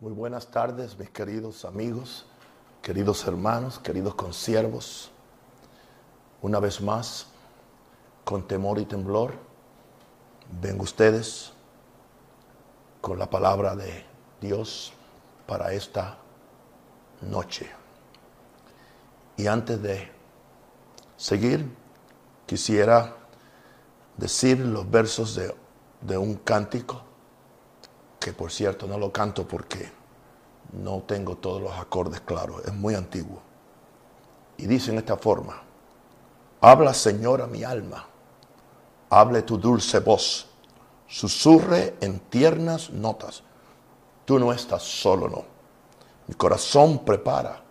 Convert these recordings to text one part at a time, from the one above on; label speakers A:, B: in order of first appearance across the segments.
A: Muy buenas tardes, mis queridos amigos, queridos hermanos, queridos consiervos. Una vez más, con temor y temblor, vengo ustedes con la palabra de Dios para esta noche. Y antes de seguir, quisiera decir los versos de, de un cántico que por cierto no lo canto porque no tengo todos los acordes claros, es muy antiguo. Y dice en esta forma, habla Señor a mi alma, hable tu dulce voz, susurre en tiernas notas, tú no estás solo, no. Mi corazón prepara,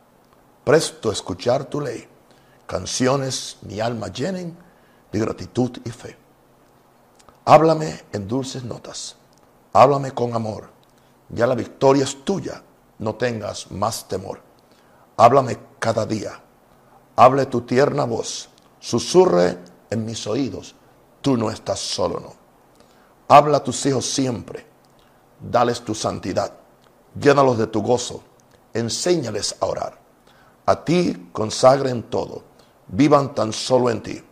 A: presto a escuchar tu ley, canciones mi alma llenen de gratitud y fe. Háblame en dulces notas Háblame con amor. Ya la victoria es tuya. No tengas más temor. Háblame cada día. Hable tu tierna voz. Susurre en mis oídos. Tú no estás solo, no. Habla a tus hijos siempre. Dales tu santidad. Llénalos de tu gozo. Enséñales a orar. A ti consagren todo. Vivan tan solo en ti.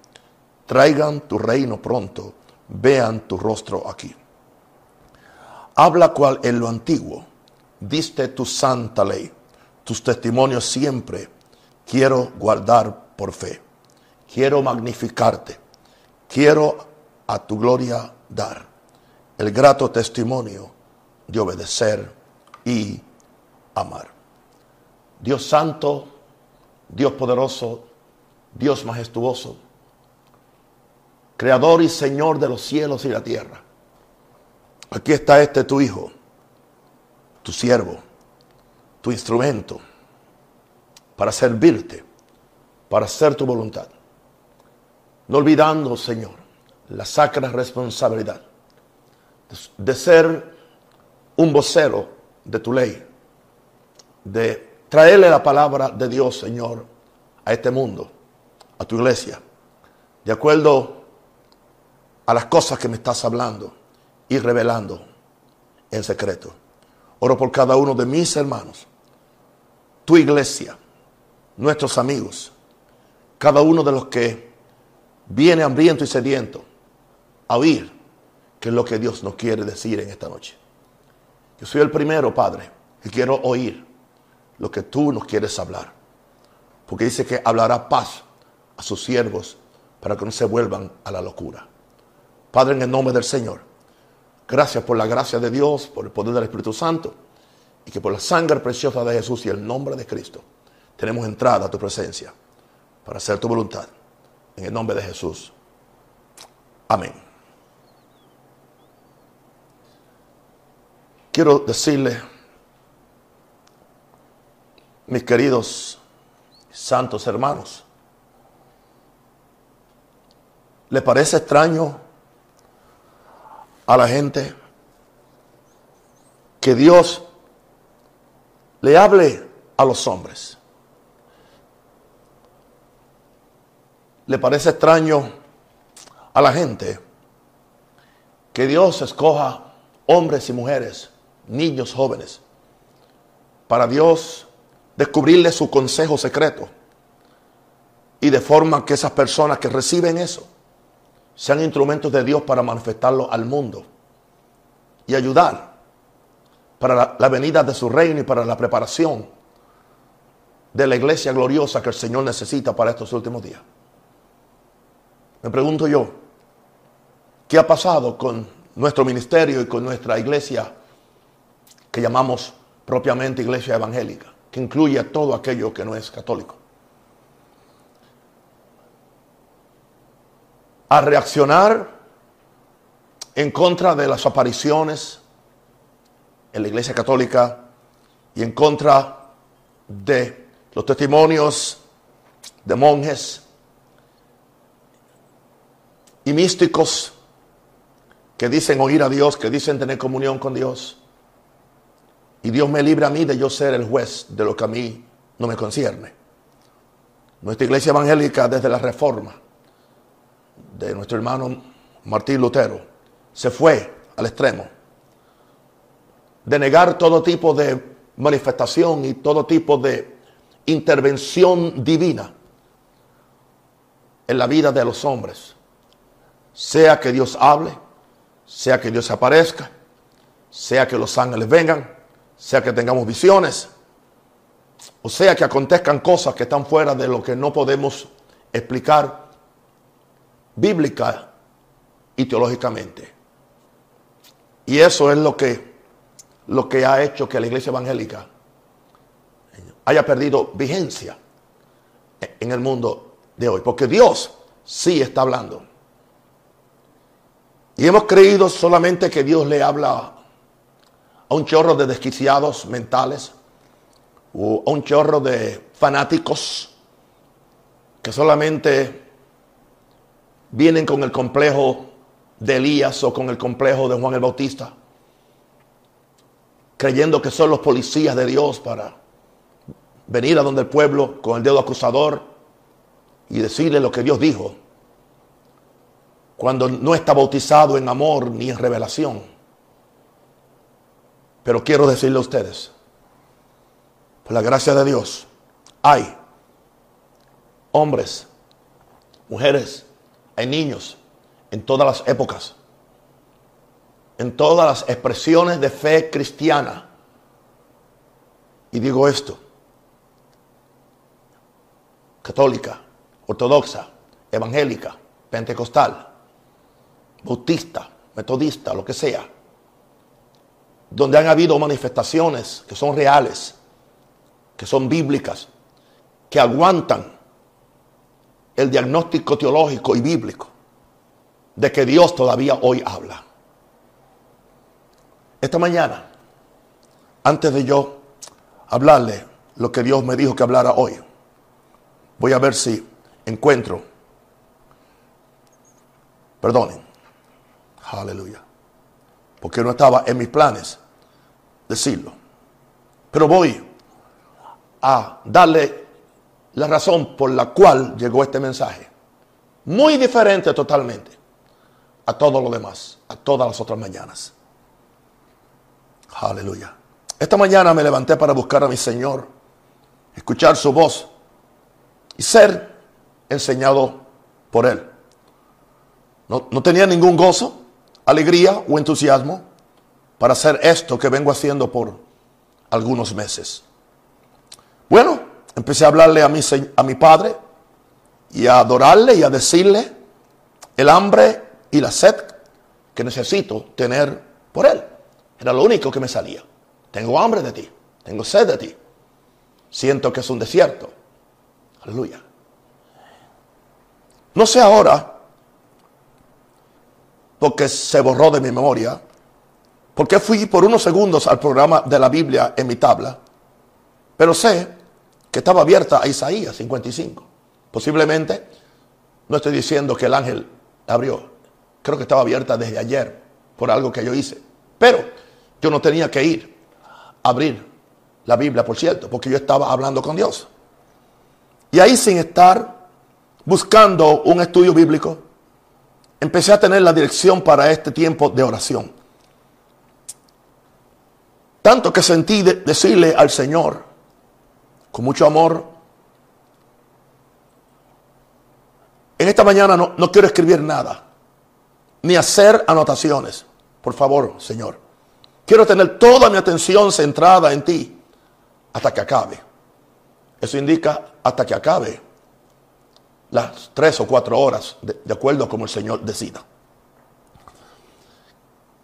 A: Traigan tu reino pronto. Vean tu rostro aquí. Habla cual en lo antiguo, diste tu santa ley, tus testimonios siempre quiero guardar por fe. Quiero magnificarte, quiero a tu gloria dar. El grato testimonio de obedecer y amar. Dios santo, Dios poderoso, Dios majestuoso, creador y Señor de los cielos y la tierra Aquí está este tu hijo, tu siervo, tu instrumento para servirte, para hacer tu voluntad. No olvidando, Señor, la sacra responsabilidad de ser un vocero de tu ley, de traerle la palabra de Dios, Señor, a este mundo, a tu iglesia, de acuerdo a las cosas que me estás hablando y revelando en secreto. Oro por cada uno de mis hermanos, tu iglesia, nuestros amigos, cada uno de los que viene hambriento y sediento a oír qué es lo que Dios nos quiere decir en esta noche. Yo soy el primero, Padre, que quiero oír lo que tú nos quieres hablar. Porque dice que hablará paz a sus siervos para que no se vuelvan a la locura. Padre, en el nombre del Señor. Gracias por la gracia de Dios, por el poder del Espíritu Santo y que por la sangre preciosa de Jesús y el nombre de Cristo tenemos entrada a tu presencia para hacer tu voluntad. En el nombre de Jesús. Amén. Quiero decirle, mis queridos santos hermanos, ¿le parece extraño a la gente que Dios le hable a los hombres. ¿Le parece extraño a la gente que Dios escoja hombres y mujeres, niños, jóvenes, para Dios descubrirle su consejo secreto? Y de forma que esas personas que reciben eso sean instrumentos de Dios para manifestarlo al mundo y ayudar para la, venida de su reino y para la preparación de la iglesia gloriosa que el Señor necesita para estos últimos días. Me pregunto yo, ¿qué ha pasado con nuestro ministerio y con nuestra iglesia que llamamos propiamente iglesia evangélica, que incluye a todo aquello que no es católico? A reaccionar en contra de las apariciones en la Iglesia Católica y en contra de los testimonios de monjes y místicos que dicen oír a Dios, que dicen tener comunión con Dios. Y Dios me libre a mí de yo ser el juez de lo que a mí no me concierne. Nuestra iglesia evangélica desde la reforma de nuestro hermano Martín Lutero se fue al extremo de negar todo tipo de manifestación y todo tipo de intervención divina en la vida de los hombres. Sea que Dios hable, sea que Dios aparezca, sea que los ángeles vengan, sea que tengamos visiones, o sea que acontezcan cosas que están fuera de lo que no podemos explicar bíblica y teológicamente. Y eso es lo que, lo que ha hecho que la iglesia evangélica haya perdido vigencia en el mundo de hoy. Porque Dios sí está hablando. Y hemos creído solamente que Dios le habla a un chorro de desquiciados mentales o a un chorro de fanáticos que solamente vienen con el complejo de Elías o con el complejo de Juan el Bautista, creyendo que son los policías de Dios para venir a donde el pueblo con el dedo acusador y decirle lo que Dios dijo, cuando no está bautizado en amor ni en revelación. Pero quiero decirle a ustedes, por la gracia de Dios, hay hombres, mujeres, hay niños en todas las épocas, en todas las expresiones de fe cristiana. Y digo esto, católica, ortodoxa, evangélica, pentecostal, bautista, metodista, lo que sea, donde han habido manifestaciones que son reales, que son bíblicas, que aguantan el diagnóstico teológico y bíblico de que Dios todavía hoy habla. Esta mañana, antes de yo hablarle lo que Dios me dijo que hablara hoy, voy a ver si encuentro, perdonen, aleluya, porque no estaba en mis planes decirlo, pero voy a darle la razón por la cual llegó este mensaje, muy diferente totalmente a todo lo demás, a todas las otras mañanas. Aleluya. Esta mañana me levanté para buscar a mi Señor, escuchar su voz y ser enseñado por Él. No, no, tenía ningún gozo, alegría o entusiasmo para hacer esto que vengo haciendo por algunos meses. Bueno, empecé a hablarle a mi, a mi Padre y a adorarle y a decirle el hambre y la sed que necesito tener por Él. Era lo único que me salía. Tengo hambre de ti, tengo sed de ti. Siento que es un desierto. Aleluya. No sé ahora, porque se borró de mi memoria, porque fui por unos segundos al programa de la Biblia en mi tabla, pero sé que estaba abierta a Isaías 55. Posiblemente, no estoy diciendo que el ángel abrió, creo que estaba abierta desde ayer por algo que yo hice. Pero yo no tenía que ir a abrir la Biblia, por cierto, porque yo estaba hablando con Dios. Y ahí sin estar buscando un estudio bíblico, empecé a tener la dirección para este tiempo de oración. Tanto que sentí decirle al Señor, con mucho amor, en esta mañana no, no quiero escribir nada ni hacer anotaciones. Por favor, Señor. Quiero tener toda mi atención centrada en ti hasta que acabe. Eso indica hasta que acabe las tres o cuatro horas, de, de acuerdo a como el Señor decida.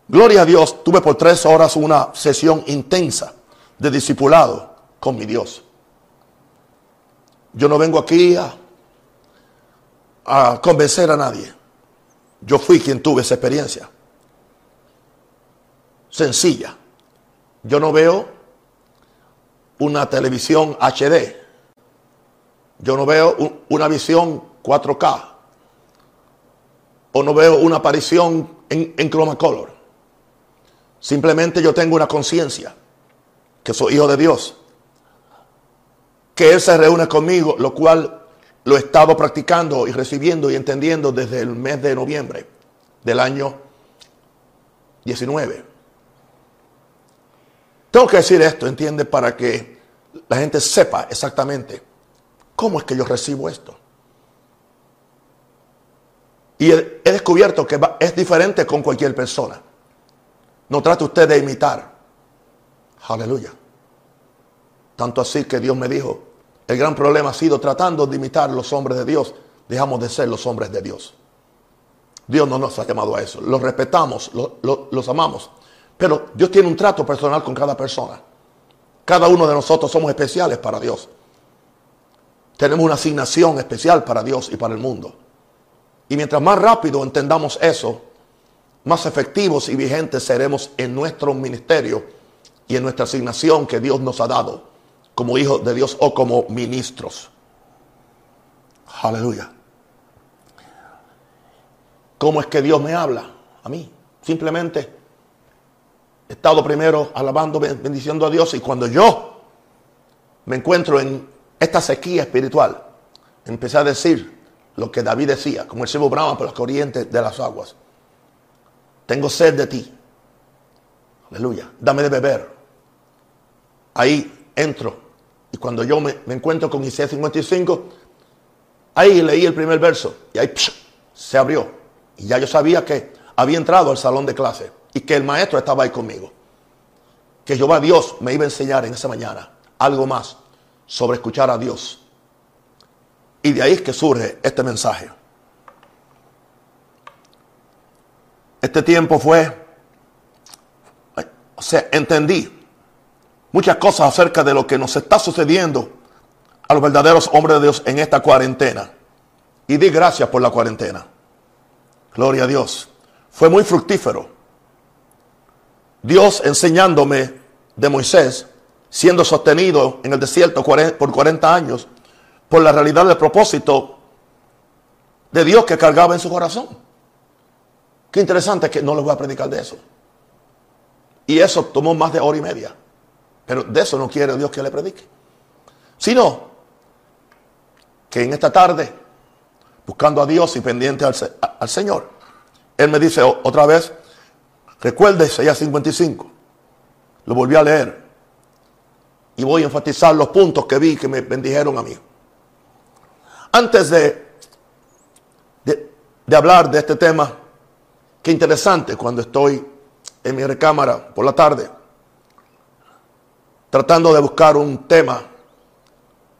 A: Gloria a Dios, tuve por tres horas una sesión intensa de discipulado con mi Dios. Yo no vengo aquí a, a convencer a nadie. Yo fui quien tuve esa experiencia. Sencilla. Yo no veo una televisión HD. Yo no veo una visión 4K. O no veo una aparición en, en Chromacolor. Simplemente yo tengo una conciencia que soy hijo de Dios. Que Él se reúne conmigo, lo cual lo he estado practicando y recibiendo y entendiendo desde el mes de noviembre del año 19. Tengo que decir esto, entiende, para que la gente sepa exactamente cómo es que yo recibo esto. Y he, descubierto que es diferente con cualquier persona. No trate usted de imitar. Aleluya. Tanto así que Dios me dijo, el gran problema ha sido tratando de imitar los hombres de Dios, dejamos de ser los hombres de Dios. Dios no nos ha llamado a eso. Los respetamos, los amamos. Pero Dios tiene un trato personal con cada persona. Cada uno de nosotros somos especiales para Dios. Tenemos una asignación especial para Dios y para el mundo. Y mientras más rápido entendamos eso, más efectivos y vigentes seremos en nuestro ministerio y en nuestra asignación que Dios nos ha dado como hijos de Dios o como ministros. Aleluya. ¿Cómo es que Dios me habla? A mí. Simplemente he estado primero alabando, bendiciendo a Dios y cuando yo me encuentro en esta sequía espiritual, empecé a decir lo que David decía, como el cielo brama por las corrientes de las aguas. Tengo sed de ti. Aleluya. Dame de beber. Ahí entro. Y cuando yo me, encuentro con Isaías 55, ahí leí el primer verso y ahí se abrió. Y ya yo sabía que había entrado al salón de clase y que el maestro estaba ahí conmigo. Que Jehová Dios me iba a enseñar en esa mañana algo más sobre escuchar a Dios. Y de ahí es que surge este mensaje. Este tiempo fue, o sea, entendí muchas cosas acerca de lo que nos está sucediendo a los verdaderos hombres de Dios en esta cuarentena. Y di gracias por la cuarentena. Gloria a Dios. Fue muy fructífero. Dios enseñándome de Moisés, siendo sostenido en el desierto por 40 años, por la realidad del propósito de Dios que cargaba en su corazón. Qué interesante que no les voy a predicar de eso. Y eso tomó más de hora y media. Pero de eso no quiere Dios que le predique. Sino que en esta tarde buscando a Dios y pendiente al, Señor. Él me dice otra vez, recuerde Isaías 55. Lo volví a leer. Y voy a enfatizar los puntos que vi que me bendijeron a mí. Antes de, de, de hablar de este tema, qué interesante cuando estoy en mi recámara por la tarde, tratando de buscar un tema,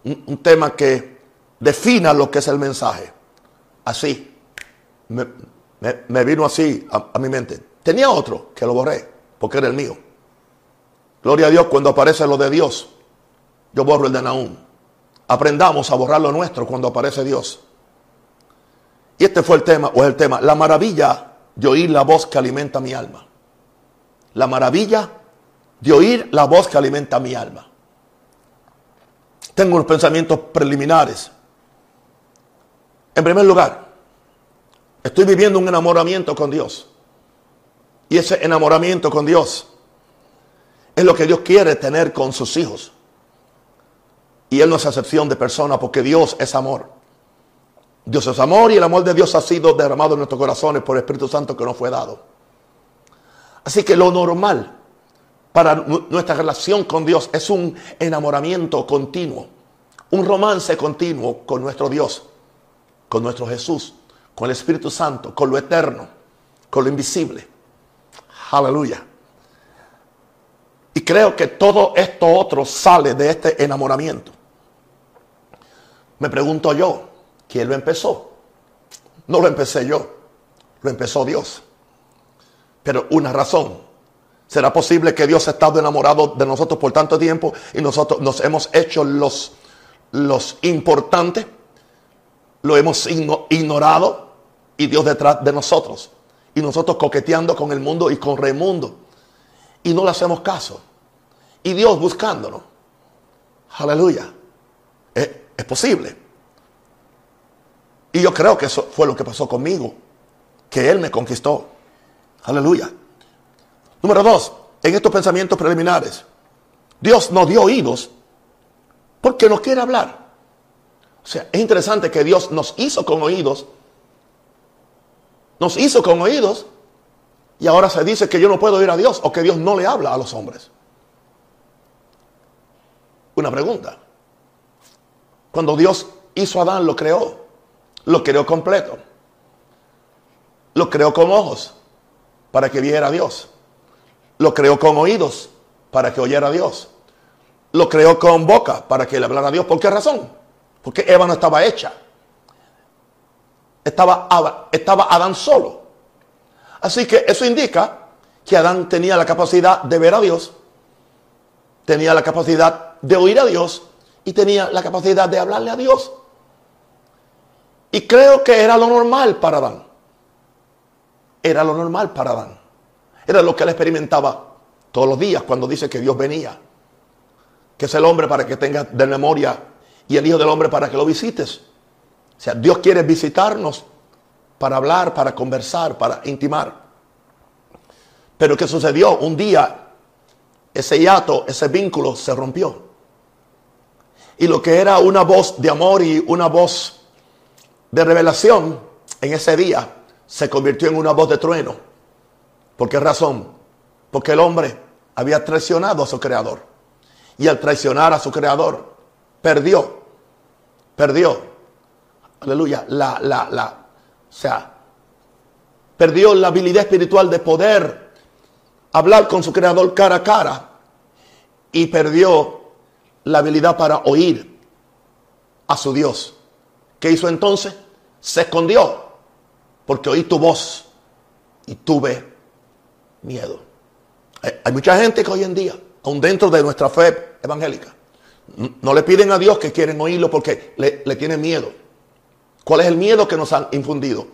A: un tema que defina lo que es el mensaje así. Me, vino así a, mi mente. Tenía otro que lo borré porque era el mío. Gloria a Dios cuando aparece lo de Dios. Yo borro el de Naúm. Aprendamos a borrar lo nuestro cuando aparece Dios. Y este fue el tema, o es el tema, la maravilla de oír la voz que alimenta mi alma. La maravilla de oír la voz que alimenta mi alma. Tengo unos pensamientos preliminares en primer lugar, estoy viviendo un enamoramiento con Dios. Y ese enamoramiento con Dios es lo que Dios quiere tener con sus hijos. Y Él no es excepción de persona porque Dios es amor. Dios es amor y el amor de Dios ha sido derramado en nuestros corazones por el Espíritu Santo que nos fue dado. Así que lo normal para nuestra relación con Dios es un enamoramiento continuo, un romance continuo con nuestro Dios con nuestro Jesús, con el Espíritu Santo, con lo eterno, con lo invisible. Aleluya. Y creo que todo esto otro sale de este enamoramiento. Me pregunto yo, ¿quién lo empezó? No lo empecé yo, lo empezó Dios. Pero una razón. ¿Será posible que Dios ha estado enamorado de nosotros por tanto tiempo y nosotros nos hemos hecho los, los importantes? lo hemos ignorado y Dios detrás de nosotros. Y nosotros coqueteando con el mundo y con Raimundo. Y no le hacemos caso. Y Dios buscándonos. Aleluya. Es, es posible. Y yo creo que eso fue lo que pasó conmigo. Que Él me conquistó. Aleluya. Número dos, en estos pensamientos preliminares, Dios nos dio oídos porque nos quiere hablar. O sea, es interesante que Dios nos hizo con oídos. Nos hizo con oídos. Y ahora se dice que yo no puedo oír a Dios o que Dios no le habla a los hombres. una pregunta. Cuando Dios hizo a Adán, lo creó. Lo creó completo. Lo creó con ojos para que viera a Dios. Lo creó con oídos para que oyera a Dios. Lo creó con boca para que le hablara a Dios. ¿Por qué razón? Porque Eva no estaba hecha. Estaba, estaba Adán solo. Así que eso indica que Adán tenía la capacidad de ver a Dios, tenía la capacidad de oír a Dios y tenía la capacidad de hablarle a Dios. Y creo que era lo normal para Adán. Era lo normal para Adán. Era lo que él experimentaba todos los días cuando dice que Dios venía. Que es el hombre para que tenga de memoria y el Hijo del Hombre para que lo visites. O sea, Dios quiere visitarnos para hablar, para conversar, para intimar. Pero ¿qué sucedió? Un día ese hiato, ese vínculo se rompió. Y lo que era una voz de amor y una voz de revelación en ese día se convirtió en una voz de trueno. ¿Por qué razón? Porque el hombre había traicionado a su creador. Y al traicionar a su creador, perdió, perdió, aleluya, la, la, la, o sea, perdió la habilidad espiritual de poder hablar con su creador cara a cara y perdió la habilidad para oír a su Dios. ¿Qué hizo entonces? Se escondió porque oí tu voz y tuve miedo. Hay, mucha gente que hoy en día, aún dentro de nuestra fe evangélica, no le piden a Dios que quieren oírlo porque le, le tienen miedo. ¿Cuál es el miedo que nos han infundido?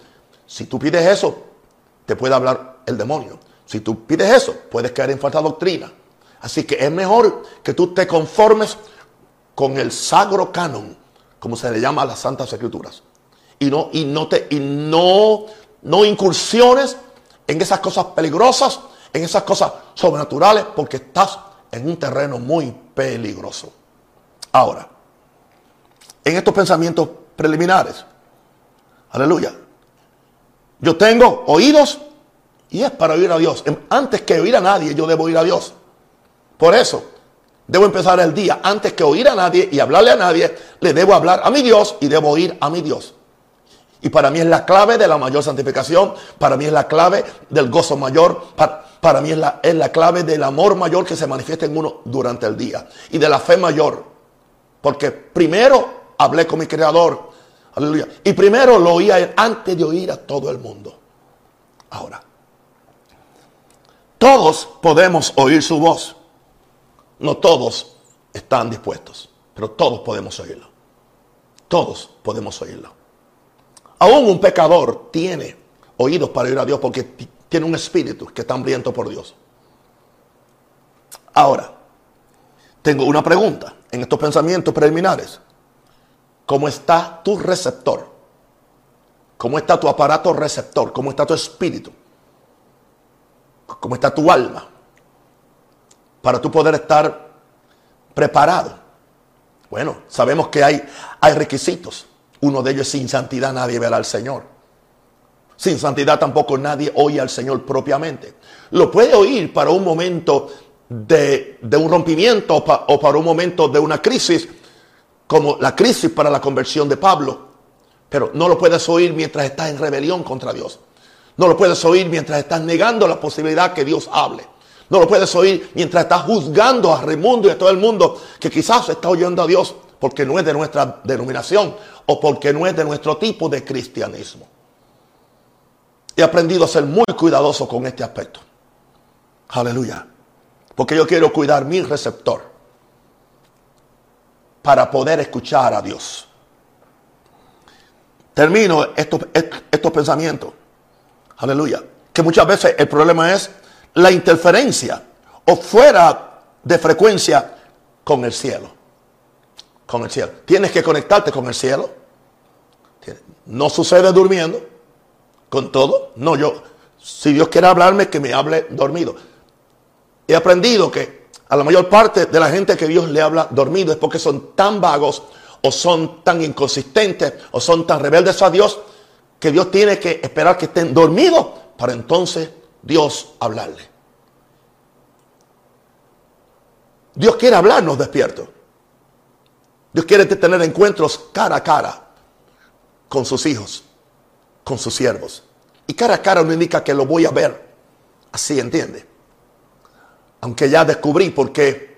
A: Si tú pides eso, te puede hablar el demonio. Si tú pides eso, puedes caer en falta doctrina. Así que es mejor que tú te conformes con el sagro canon, como se le llama a las Santas Escrituras. Y no, y no te, y no, no incursiones en esas cosas peligrosas, en esas cosas sobrenaturales, porque estás en un terreno muy peligroso. Ahora, en estos pensamientos preliminares, aleluya, yo tengo oídos y es para oír a Dios. Antes que oír a nadie, yo debo oír a Dios. Por eso, debo empezar el día. Antes que oír a nadie y hablarle a nadie, le debo hablar a mi Dios y debo oír a mi Dios. Y para mí es la clave de la mayor santificación. Para mí es la clave del gozo mayor. Para, mí es la, es la clave del amor mayor que se manifiesta en uno durante el día. Y de la fe mayor. Porque primero hablé con mi Creador. Aleluya. Y primero lo oí a Él antes de oír a todo el mundo. Ahora, todos podemos oír su voz. No todos están dispuestos, pero todos podemos oírlo. Todos podemos oírlo. Aún un pecador tiene oídos para oír a Dios porque tiene un espíritu que está hambriento por Dios. Ahora, tengo una pregunta en estos pensamientos preliminares. ¿Cómo está tu receptor? ¿Cómo está tu aparato receptor? ¿Cómo está tu espíritu? ¿Cómo está tu alma? Para tú poder estar preparado. Bueno, sabemos que hay, hay requisitos. Uno de ellos sin santidad nadie verá al Señor. Sin santidad tampoco nadie oye al Señor propiamente. Lo puede oír para un momento de, un rompimiento o para un momento de una crisis, como la crisis para la conversión de Pablo. Pero no lo puedes oír mientras estás en rebelión contra Dios. No lo puedes oír mientras estás negando la posibilidad que Dios hable. No lo puedes oír mientras estás juzgando a Raimundo y a todo el mundo que quizás está oyendo a Dios porque no es de nuestra denominación o porque no es de nuestro tipo de cristianismo. He aprendido a ser muy cuidadoso con este aspecto. Aleluya. Porque yo quiero cuidar mi receptor para poder escuchar a Dios. Termino estos, estos pensamientos Aleluya. Que muchas veces el problema es la interferencia o fuera de frecuencia con el cielo. Con el cielo. Tienes que conectarte con el cielo. No sucede durmiendo. Con todo. No, yo. Si Dios quiere hablarme, que me hable dormido. He aprendido que a la mayor parte de la gente que Dios le habla dormido es porque son tan vagos o son tan inconsistentes o son tan rebeldes a Dios que Dios tiene que esperar que estén dormidos para entonces Dios hablarle. Dios quiere hablarnos despiertos. Dios quiere tener encuentros cara a cara con sus hijos, con sus siervos. Y cara a cara no indica que lo voy a ver. Así entiende. Aunque ya descubrí por qué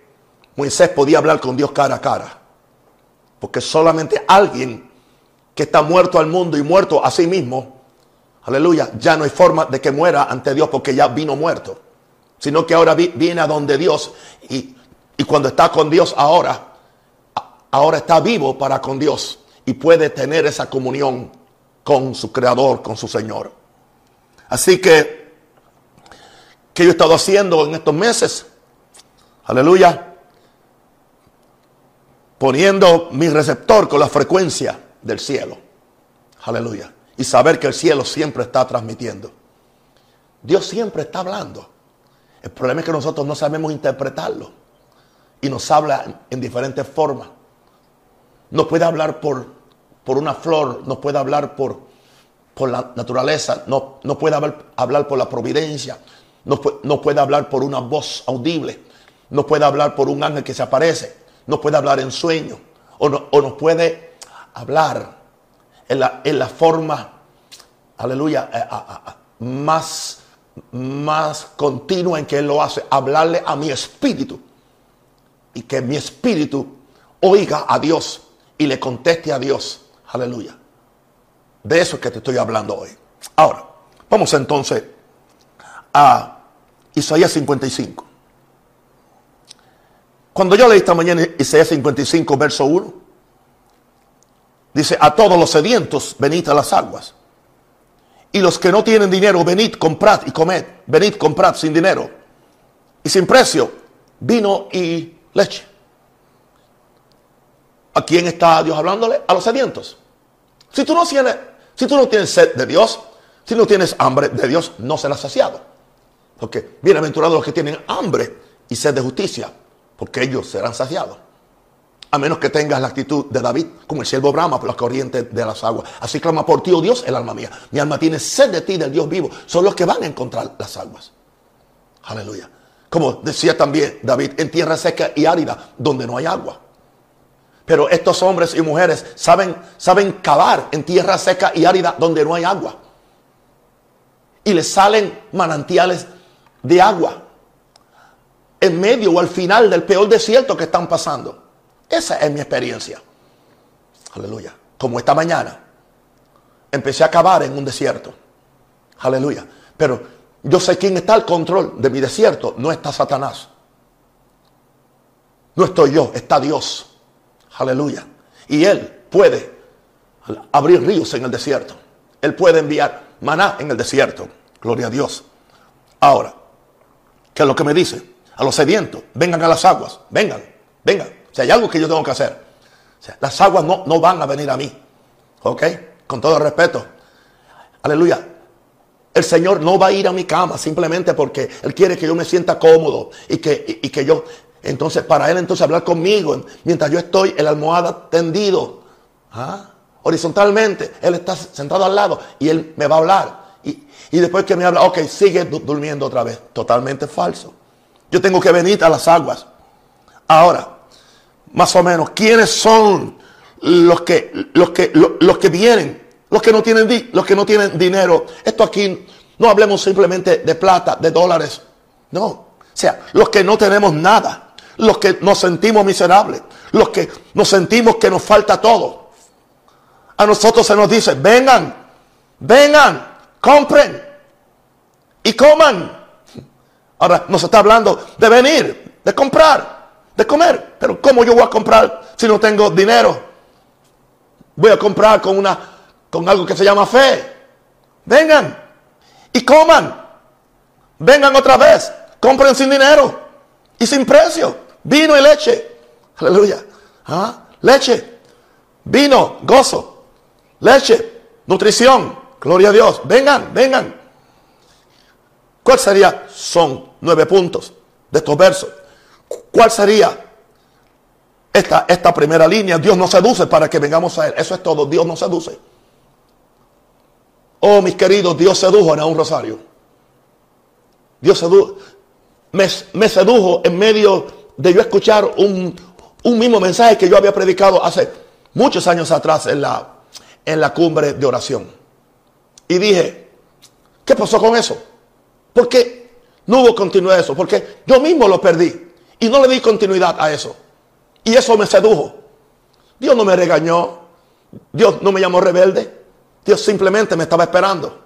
A: Moisés podía hablar con Dios cara a cara. Porque solamente alguien que está muerto al mundo y muerto a sí mismo, aleluya, ya no hay forma de que muera ante Dios porque ya vino muerto. Sino que ahora viene a donde Dios y, y cuando está con Dios ahora, ahora está vivo para con Dios y puede tener esa comunión con su creador, con su Señor. Así que, ¿qué yo he estado haciendo en estos meses? Aleluya. Poniendo mi receptor con la frecuencia del cielo. Aleluya. Y saber que el cielo siempre está transmitiendo. Dios siempre está hablando. El problema es que nosotros no sabemos interpretarlo. Y nos habla en diferentes formas. Nos puede hablar por, por una flor, nos puede hablar por, por la naturaleza, no, no puede hablar, por la providencia, no, no puede hablar por una voz audible, no puede hablar por un ángel que se aparece, no puede hablar en sueño, o, no, o nos puede hablar en la, en la forma, aleluya, eh, más, más continua en que Él lo hace, hablarle a mi espíritu y que mi espíritu oiga a Dios y le conteste a Dios, aleluya. De eso es que te estoy hablando hoy. Ahora, vamos entonces a Isaías 55. Cuando yo leí esta mañana Isaías 55, verso 1, dice, a todos los sedientos, venid a las aguas. Y los que no tienen dinero, venid, comprad y comed. Venid, comprad sin dinero. Y sin precio, vino y leche. ¿A quién está Dios hablándole? A los sedientos. Si tú no tienes, sed de Dios, si no tienes hambre de Dios, no serás saciado. Porque bienaventurados los que tienen hambre y sed de justicia, porque ellos serán saciados. A menos que tengas la actitud de David, como el siervo Brahma por las corrientes de las aguas. Así clama por ti, oh Dios, el alma mía. Mi alma tiene sed de ti, del Dios vivo. Son los que van a encontrar las aguas. Aleluya. Como decía también David, en tierra seca y árida, donde no hay agua. Pero estos hombres y mujeres saben, saben cavar en tierra seca y árida donde no hay agua. Y les salen manantiales de agua. En medio o al final del peor desierto que están pasando. Esa es mi experiencia. Aleluya. Como esta mañana. Empecé a cavar en un desierto. Aleluya. Pero yo sé quién está al control de mi desierto. No está Satanás. No estoy yo, está Dios. Aleluya. Y Él puede abrir ríos en el desierto. Él puede enviar maná en el desierto. Gloria a Dios. Ahora, ¿qué es lo que me dice? A los sedientos, vengan a las aguas, vengan, vengan. O sea, hay algo que yo tengo que hacer. Las aguas no, no van a venir a mí. ¿Ok? Con todo respeto. Aleluya. El Señor no va a ir a mi cama simplemente porque Él quiere que yo me sienta cómodo y que, y que yo entonces, para él entonces hablar conmigo, mientras yo estoy en la almohada tendido, ¿ah? horizontalmente, él está sentado al lado y él me va a hablar. Y, y después que me habla, ok, sigue durmiendo otra vez. Totalmente falso. Yo tengo que venir a las aguas. Ahora, más o menos, ¿quiénes son los que, los que, los, que vienen? Los que, no tienen, los que no tienen dinero. Esto aquí, no hablemos simplemente de plata, de dólares. No. O sea, los que no tenemos nada los que nos sentimos miserables, los que nos sentimos que nos falta todo. A nosotros se nos dice, vengan, vengan, compren y coman. Ahora nos está hablando de venir, de comprar, de comer. Pero ¿cómo yo voy a comprar si no tengo dinero? Voy a comprar con una con algo que se llama fe. Vengan y coman. Vengan otra vez, compren sin dinero y sin precio. Vino y leche. Aleluya. ¿Ah? Leche. Vino, gozo. Leche, nutrición. Gloria a Dios. Vengan, vengan. ¿Cuál sería? Son nueve puntos de estos versos. ¿Cuál sería esta, esta primera línea? Dios nos seduce para que vengamos a Él. Eso es todo. Dios nos seduce. Oh, mis queridos, Dios sedujo a un rosario. Dios sedujo. Me, me sedujo en medio de yo escuchar un, un mismo mensaje que yo había predicado hace muchos años atrás en la, en la cumbre de oración. Y dije, ¿qué pasó con eso? ¿Por qué no hubo continuidad a eso? Porque yo mismo lo perdí y no le di continuidad a eso. Y eso me sedujo. Dios no me regañó. Dios no me llamó rebelde. Dios simplemente me estaba esperando.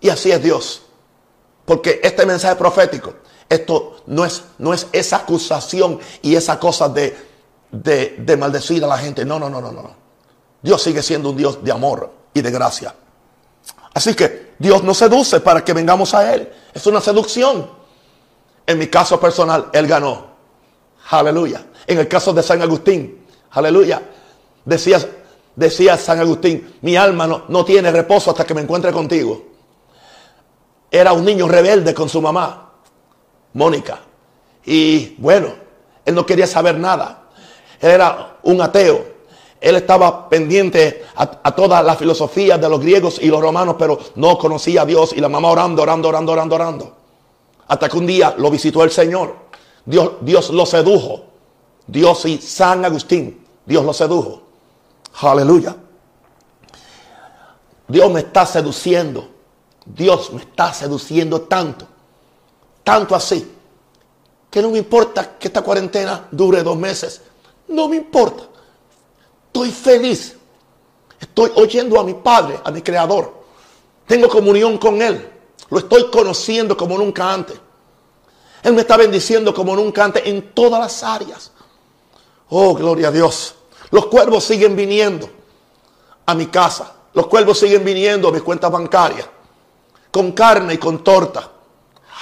A: Y así es Dios. Porque este mensaje profético, esto no es, no es esa acusación y esa cosa de, de, de maldecir a la gente. No, no, no, no, no. Dios sigue siendo un Dios de amor y de gracia. Así que Dios nos seduce para que vengamos a Él. Es una seducción. En mi caso personal, Él ganó. Aleluya. En el caso de San Agustín, aleluya. Decía, decía San Agustín, mi alma no, no tiene reposo hasta que me encuentre contigo era un niño rebelde con su mamá, Mónica. Y bueno, él no quería saber nada. Él era un ateo. Él estaba pendiente a, toda la filosofía de los griegos y los romanos, pero no conocía a Dios. Y la mamá orando, orando, orando, orando, orando. Hasta que un día lo visitó el Señor. Dios, Dios lo sedujo. Dios y San Agustín. Dios lo sedujo. Aleluya. Dios me está seduciendo. Dios me está seduciendo tanto, tanto así, que no me importa que esta cuarentena dure dos meses. No me importa. Estoy feliz. Estoy oyendo a mi Padre, a mi Creador. Tengo comunión con Él. Lo estoy conociendo como nunca antes. Él me está bendiciendo como nunca antes en todas las áreas. Oh, gloria a Dios. Los cuervos siguen viniendo a mi casa. Los cuervos siguen viniendo a mis cuentas bancarias con carne y con torta.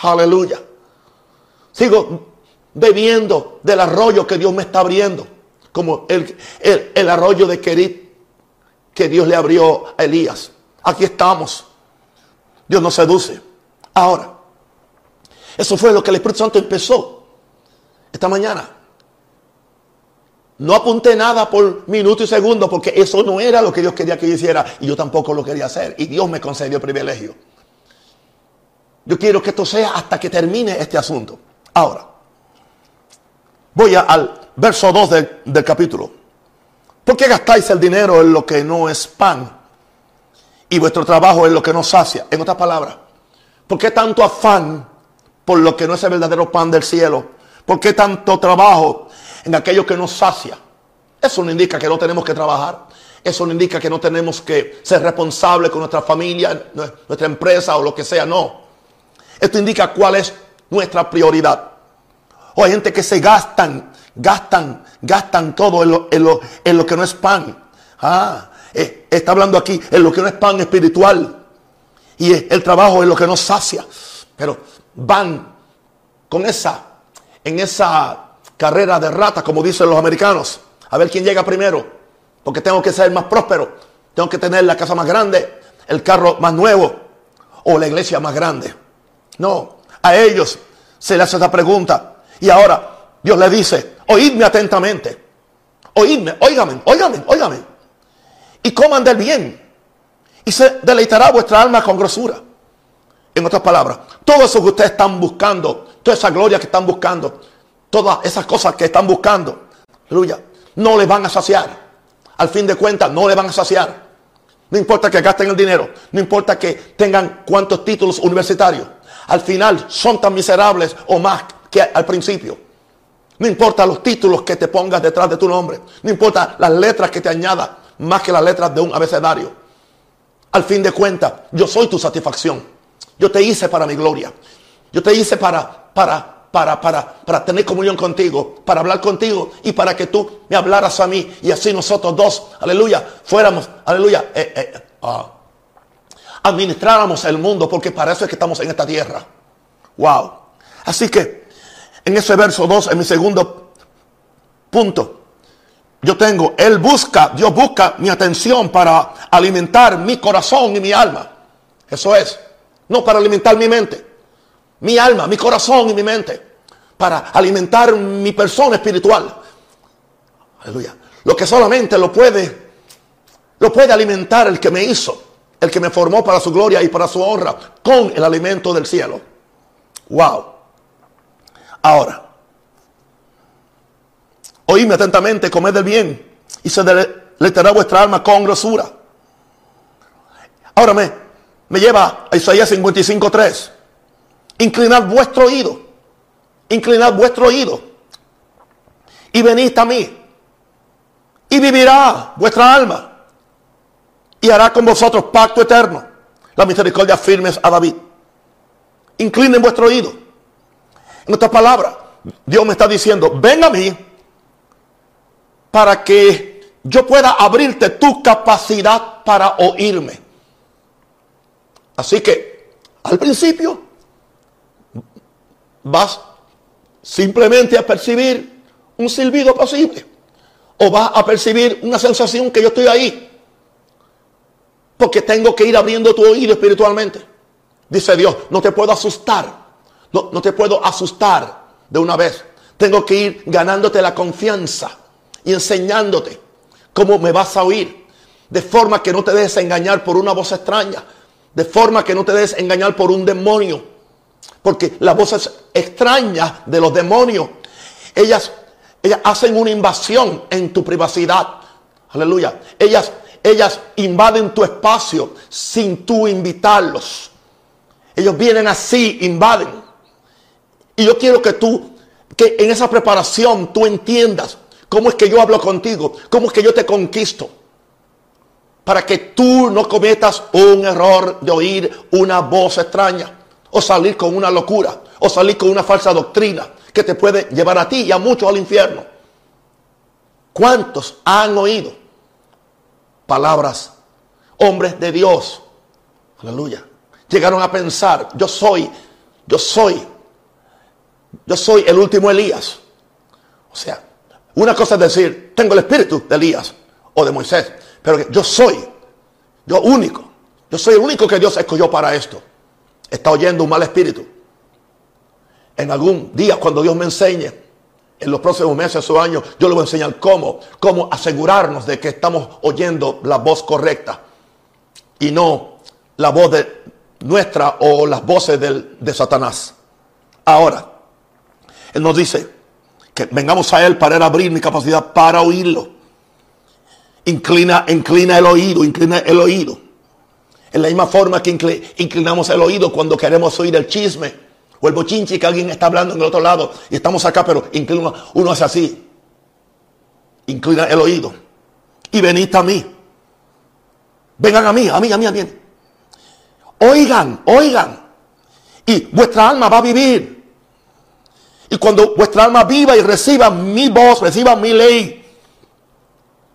A: Aleluya. Sigo bebiendo del arroyo que Dios me está abriendo. Como el, el, arroyo de Kerit que Dios le abrió a Elías. Aquí estamos. Dios nos seduce. Ahora, eso fue lo que el Espíritu Santo empezó esta mañana. No apunté nada por minuto y segundo porque eso no era lo que Dios quería que yo hiciera y yo tampoco lo quería hacer. Y Dios me concedió privilegio. Yo quiero que esto sea hasta que termine este asunto. Ahora, voy al verso 2 del, capítulo. ¿Por qué gastáis el dinero en lo que no es pan? Y vuestro trabajo en lo que no sacia. En otras palabras, ¿por qué tanto afán por lo que no es el verdadero pan del cielo? ¿Por qué tanto trabajo en aquello que nos sacia? Eso no indica que no tenemos que trabajar. Eso no indica que no tenemos que ser responsables con nuestra familia, nuestra empresa o lo que sea. No. Esto indica cuál es nuestra prioridad. O hay gente que se gastan, gastan, gastan todo en lo, que no es pan. Ah, eh, está hablando aquí en lo que no es pan espiritual. Y el trabajo en lo que no sacia. Pero van con esa, en esa carrera de rata, como dicen los americanos. A ver quién llega primero. Porque tengo que ser más próspero. Tengo que tener la casa más grande, el carro más nuevo o la iglesia más grande. No, a ellos se les hace esa pregunta. Y ahora Dios le dice, oídme atentamente. Oídme, óigame, óigame, óigame. Y coman del bien. Y se deleitará vuestra alma con grosura. En otras palabras, todo eso que ustedes están buscando, toda esa gloria que están buscando, todas esas cosas que están buscando, aleluya, no les van a saciar. Al fin de cuentas, no le van a saciar. No importa que gasten el dinero, no importa que tengan cuantos títulos universitarios al final son tan miserables o más que al principio. No importa los títulos que te pongas detrás de tu nombre. No importa las letras que te añadas más que las letras de un abecedario. Al fin de cuentas, yo soy tu satisfacción. Yo te hice para mi gloria. Yo te hice para, para, para, para, para tener comunión contigo, para hablar contigo y para que tú me hablaras a mí y así nosotros dos, aleluya, fuéramos, aleluya, eh, eh, ah, administráramos el mundo, porque para eso es que estamos en esta tierra. Wow. Así que en ese verso 2, en mi segundo punto, yo tengo, Él busca, Dios busca mi atención para alimentar mi corazón y mi alma. Eso es, no para alimentar mi mente, mi alma, mi corazón y mi mente, para alimentar mi persona espiritual. Aleluya. Lo que solamente lo puede, lo puede alimentar el que me hizo el que me formó para su gloria y para su honra, con el alimento del cielo. Wow. Ahora, Oídme atentamente, comed del bien y se deleitará vuestra alma con grosura. Ahora me, me lleva a Isaías 55.3. Inclinad vuestro oído. Inclinad vuestro oído. Y venid a mí. Y vivirá vuestra alma. Y hará con vosotros pacto eterno. La misericordia firmes a David. Inclinen vuestro oído. En otras palabras, Dios me está diciendo, ven a mí para que yo pueda abrirte tu capacidad para oírme. Así que al principio vas simplemente a percibir un silbido posible o vas a percibir una sensación que yo estoy ahí. Porque tengo que ir abriendo tu oído espiritualmente. Dice Dios, no te puedo asustar. No, no te puedo asustar de una vez. Tengo que ir ganándote la confianza y enseñándote cómo me vas a oír. De forma que no te dejes engañar por una voz extraña. De forma que no te dejes engañar por un demonio. Porque las voces extrañas de los demonios, ellas, ellas hacen una invasión en tu privacidad. Aleluya. Ellas, ellas invaden tu espacio sin tú invitarlos. Ellos vienen así, invaden. Y yo quiero que tú, que en esa preparación tú entiendas ¿Cómo es que yo hablo contigo? ¿Cómo es que yo te conquisto? Para que tú no cometas un error de oír una voz extraña o salir con una locura o salir con una falsa doctrina que te puede llevar a ti y a muchos al infierno. ¿Cuántos han oído palabras, hombres de Dios? Aleluya. Llegaron a pensar, yo soy, yo soy, yo soy el último Elías. O sea, una cosa es decir, tengo el espíritu de Elías o de Moisés, pero yo soy, yo único, yo soy el único que Dios escogió para esto. Está oyendo un mal espíritu. En algún día, cuando Dios me enseñe, en los próximos meses o años, yo le voy a enseñar cómo, cómo asegurarnos de que estamos oyendo la voz correcta y no la voz de nuestra o las voces de Satanás. Ahora, Él nos dice, que vengamos a Él para abrir mi capacidad para oírlo. Inclina, inclina el oído, inclina el oído. En la misma forma que inclinamos el oído cuando queremos oír el chisme o el bochinche que alguien está hablando en el otro lado y estamos acá, pero inclina, uno hace así. Inclina el oído. Y venid a mí. Vengan a mí, a mí, a mí, a mí. Oigan, oigan. Y vuestra alma va a vivir. Y cuando vuestra alma viva y reciba mi voz, reciba mi ley,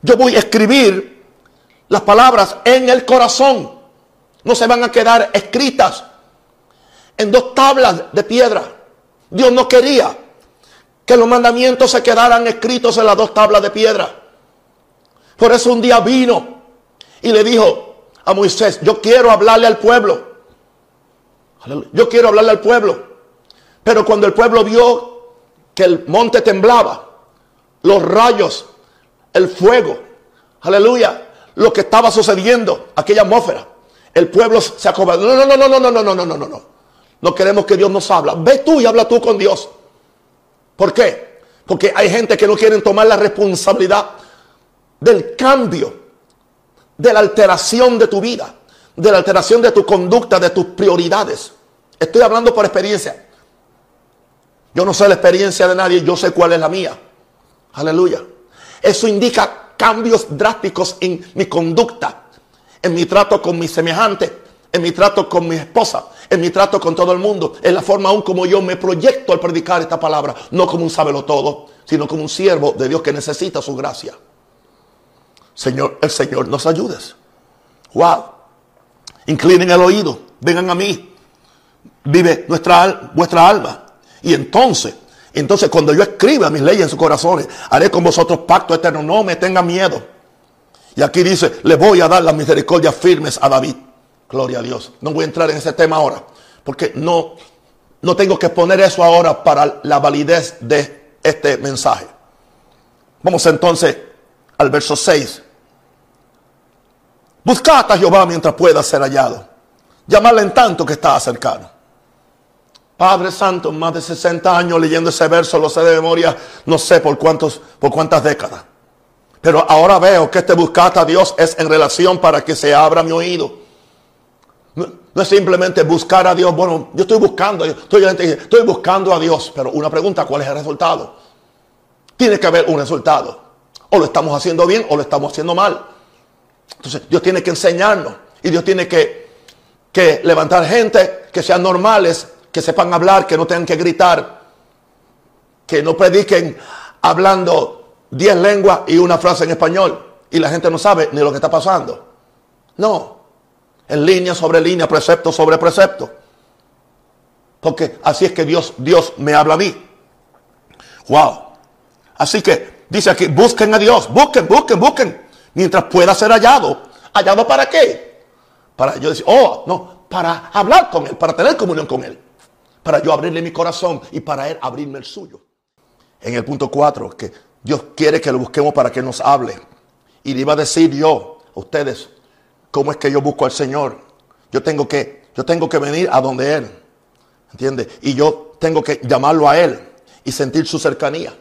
A: yo voy a escribir las palabras en el corazón. No se van a quedar escritas en dos tablas de piedra. Dios no quería que los mandamientos se quedaran escritos en las dos tablas de piedra. Por eso un día vino y le dijo a Moisés, yo quiero hablarle al pueblo. Yo quiero hablarle al pueblo. Pero cuando el pueblo vio que el monte temblaba, los rayos, el fuego, aleluya, lo que estaba sucediendo, aquella atmósfera, el pueblo se acobardó. No, no, no, no, no, no, no, no, no, no, no. Queremos que Dios nos habla. Ve tú y habla tú con Dios. ¿Por qué? Porque hay gente que no quiere tomar la responsabilidad del cambio, de la alteración de tu vida, de la alteración de tu conducta, de tus prioridades. Estoy hablando por experiencia. Yo no sé la experiencia de nadie, yo sé cuál es la mía. Aleluya. Eso indica cambios drásticos en mi conducta, en mi trato con mi semejante, en mi trato con mi esposa, en mi trato con todo el mundo, en la forma aún como yo me proyecto al predicar esta palabra, no como un sábelo todo, sino como un siervo de Dios que necesita su gracia. Señor, el Señor nos ayudes. Wow. Inclinen el oído, vengan a mí. Vive nuestra vuestra alma. Y entonces, entonces cuando yo escriba mis leyes en sus corazones, haré con vosotros pacto eterno. No me tengan miedo. Y aquí dice, le voy a dar las misericordias firmes a David. Gloria a Dios. No voy a entrar en ese tema ahora, porque no, no tengo que poner eso ahora para la validez de este mensaje. Vamos entonces al verso 6. Buscad a Jehová mientras pueda ser hallado. Llamarle en tanto que está cercano. Padre Santo, más de 60 años leyendo ese verso, lo sé de memoria, no sé por cuántos, por cuántas décadas. Pero ahora veo que este buscar a Dios es en relación para que se abra mi oído. No, es simplemente buscar a Dios. Bueno, yo estoy buscando, estoy, estoy buscando a Dios. Pero una pregunta, ¿cuál es el resultado? Tiene que haber un resultado. O lo estamos haciendo bien o lo estamos haciendo mal. Entonces Dios tiene que enseñarnos. Y Dios tiene que, que levantar gente que sean normales que sepan hablar, que no tengan que gritar, que no prediquen hablando diez lenguas y una frase en español y la gente no sabe ni lo que está pasando. No, en línea sobre línea, precepto sobre precepto. Porque así es que Dios, Dios me habla a mí. Wow. Así que dice aquí, busquen a Dios, busquen, busquen, busquen, mientras pueda ser hallado. ¿Hallado para qué? Para yo decir, oh, no, para hablar con Él, para tener comunión con Él para yo abrirle mi corazón y para Él abrirme el suyo. En el punto 4, que Dios quiere que lo busquemos para que nos hable. Y le iba a decir yo a ustedes, ¿cómo es que yo busco al Señor? Yo tengo que, yo tengo que venir a donde Él. ¿Entiende? Y yo tengo que llamarlo a Él y sentir su cercanía.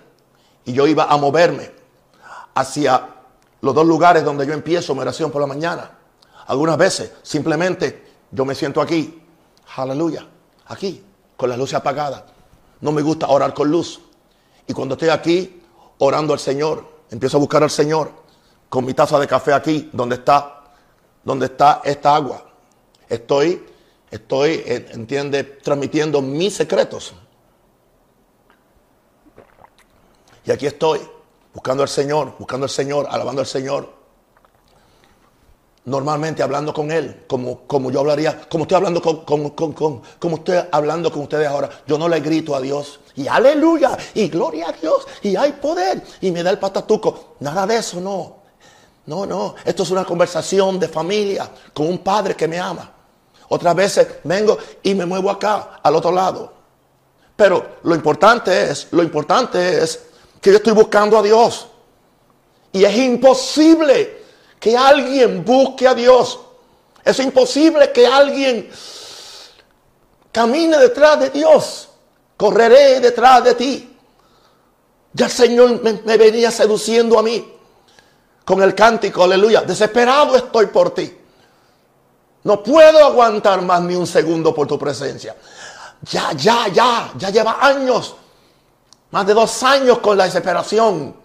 A: Y yo iba a moverme hacia los dos lugares donde yo empiezo mi oración por la mañana. Algunas veces simplemente yo me siento aquí. Aleluya. Aquí con las luces apagadas. No me gusta orar con luz. Y cuando estoy aquí orando al Señor, empiezo a buscar al Señor con mi taza de café aquí, donde está, donde está esta agua. Estoy, estoy, eh, entiende, transmitiendo mis secretos. Y aquí estoy, buscando al Señor, buscando al Señor, alabando al Señor normalmente hablando con Él, como, como yo hablaría, como estoy hablando con, como estoy hablando con ustedes ahora. Yo no le grito a Dios y aleluya y gloria a Dios y hay poder y me da el patatuco. Nada de eso, no. No, no. Esto es una conversación de familia con un padre que me ama. Otras veces vengo y me muevo acá, al otro lado. Pero lo importante es, lo importante es que yo estoy buscando a Dios. Y es imposible que alguien busque a Dios. Es imposible que alguien camine detrás de Dios. Correré detrás de ti. Ya el Señor me, venía seduciendo a mí con el cántico, aleluya. Desesperado estoy por ti. No puedo aguantar más ni un segundo por tu presencia. Ya, ya, ya, ya lleva años. Más de dos años con la desesperación.